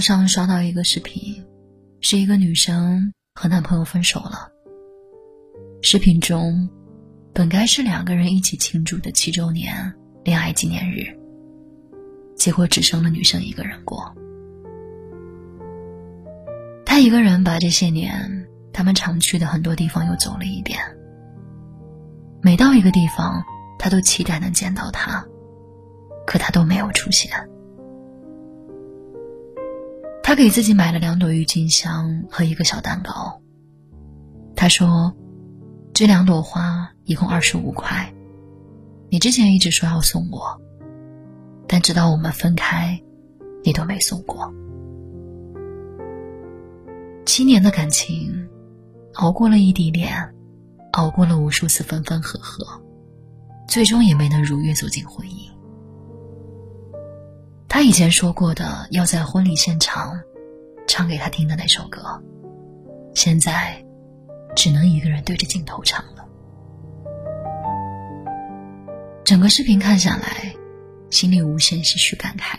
上刷到一个视频，是一个女生和男朋友分手了。视频中，本该是两个人一起庆祝的七周年恋爱纪念日，结果只剩了女生一个人过。她一个人把这些年他们常去的很多地方又走了一遍。每到一个地方，她都期待能见到他，可他都没有出现。他给自己买了两朵郁金香和一个小蛋糕。他说。这两朵花一共二十五块，你之前一直说要送我，但直到我们分开，你都没送过。七年的感情，熬过了异地恋，熬过了无数次分分合合，最终也没能如愿走进婚姻。他以前说过的要在婚礼现场唱给他听的那首歌，现在。只能一个人对着镜头唱了。整个视频看下来，心里无限唏嘘感慨。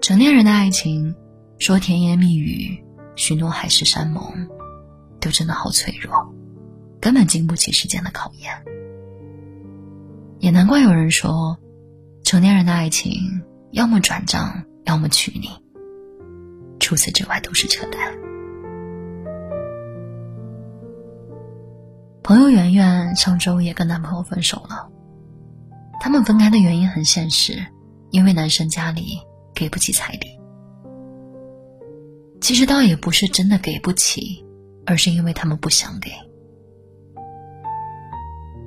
成年人的爱情，说甜言蜜语，许诺海誓山盟，都真的好脆弱，根本经不起时间的考验。也难怪有人说，成年人的爱情要么转账，要么娶你，除此之外都是扯淡。朋友圆圆上周也跟男朋友分手了。他们分开的原因很现实，因为男生家里给不起彩礼。其实倒也不是真的给不起，而是因为他们不想给。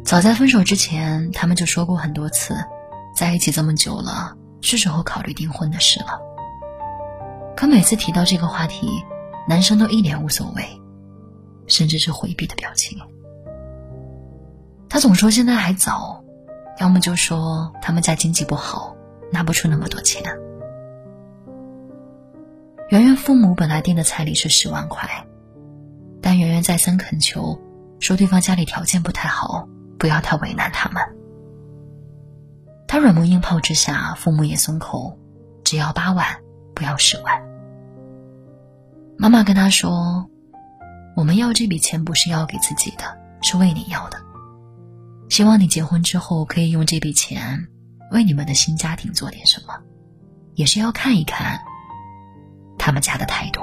早在分手之前，他们就说过很多次，在一起这么久了，是时候考虑订婚的事了。可每次提到这个话题，男生都一脸无所谓，甚至是回避的表情。他总说现在还早，要么就说他们家经济不好，拿不出那么多钱。圆圆父母本来定的彩礼是十万块，但圆圆再三恳求，说对方家里条件不太好，不要太为难他们。他软磨硬泡之下，父母也松口，只要八万，不要十万。妈妈跟他说：“我们要这笔钱不是要给自己的，是为你要的。”希望你结婚之后可以用这笔钱，为你们的新家庭做点什么，也是要看一看他们家的态度。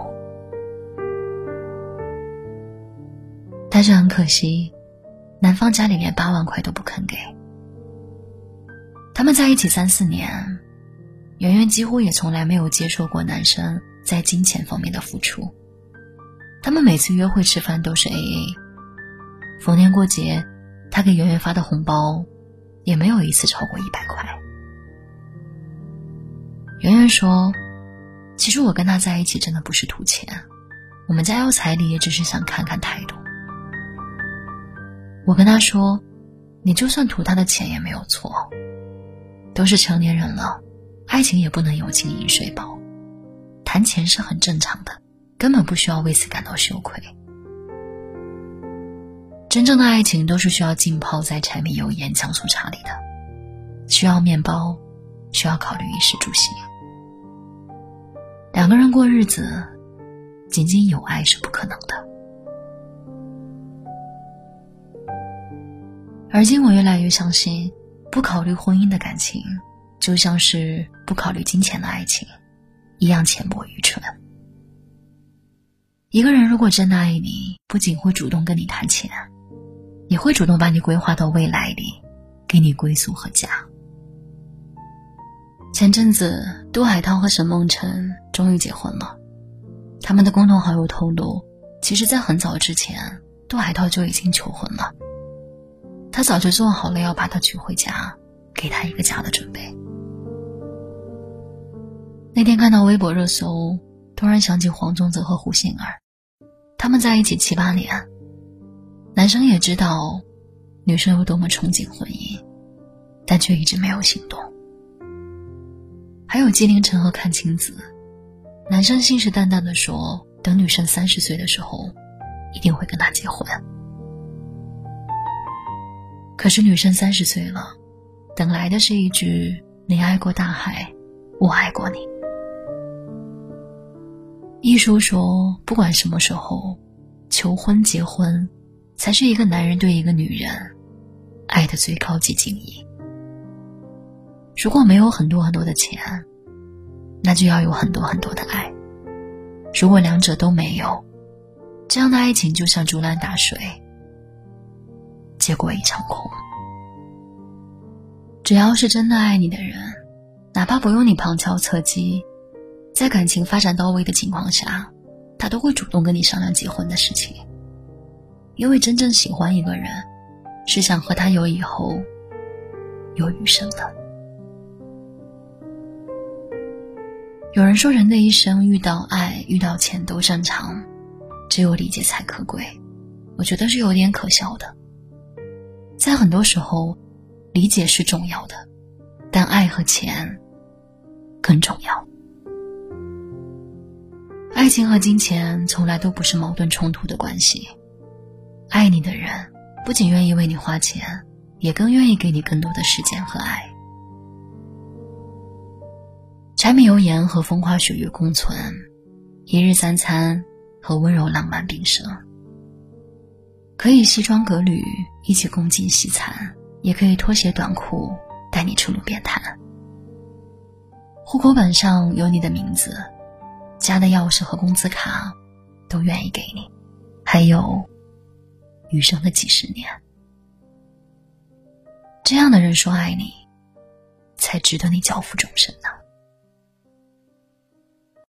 但是很可惜，男方家里连八万块都不肯给。他们在一起三四年，圆圆几乎也从来没有接受过男生在金钱方面的付出。他们每次约会吃饭都是 A A，逢年过节。他给圆圆发的红包，也没有一次超过一百块。圆圆说：“其实我跟他在一起真的不是图钱，我们家要彩礼也只是想看看态度。”我跟他说：“你就算图他的钱也没有错，都是成年人了，爱情也不能有金银水宝，谈钱是很正常的，根本不需要为此感到羞愧。”真正的爱情都是需要浸泡在柴米油盐酱醋茶里的，需要面包，需要考虑衣食住行。两个人过日子，仅仅有爱是不可能的。而今我越来越相信，不考虑婚姻的感情，就像是不考虑金钱的爱情，一样浅薄愚蠢。一个人如果真的爱你，不仅会主动跟你谈钱。也会主动把你规划到未来里，给你归宿和家。前阵子，杜海涛和沈梦辰终于结婚了。他们的共同好友透露，其实，在很早之前，杜海涛就已经求婚了。他早就做好了要把她娶回家，给她一个家的准备。那天看到微博热搜，突然想起黄宗泽和胡杏儿，他们在一起七八年。男生也知道，女生有多么憧憬婚姻，但却一直没有行动。还有纪凌尘和阚清子，男生信誓旦旦的说，等女生三十岁的时候，一定会跟她结婚。可是女生三十岁了，等来的是一句“你爱过大海，我爱过你”。一书说，不管什么时候，求婚、结婚，才是一个男人对一个女人爱的最高级敬意。如果没有很多很多的钱，那就要有很多很多的爱。如果两者都没有，这样的爱情就像竹篮打水，结果一场空。只要是真的爱你的人，哪怕不用你旁敲侧击。在感情发展到位的情况下，他都会主动跟你商量结婚的事情。因为真正喜欢一个人，是想和他有以后，有余生的。有人说，人的一生遇到爱、遇到钱都正常，只有理解才可贵。我觉得是有点可笑的。在很多时候，理解是重要的，但爱和钱更重要。爱情和金钱从来都不是矛盾冲突的关系。爱你的人不仅愿意为你花钱，也更愿意给你更多的时间和爱。柴米油盐和风花雪月共存，一日三餐和温柔浪漫并生。可以西装革履一起共进西餐，也可以拖鞋短裤带你出路边摊。户口本上有你的名字。家的钥匙和工资卡，都愿意给你，还有余生的几十年。这样的人说爱你，才值得你交付终身呢。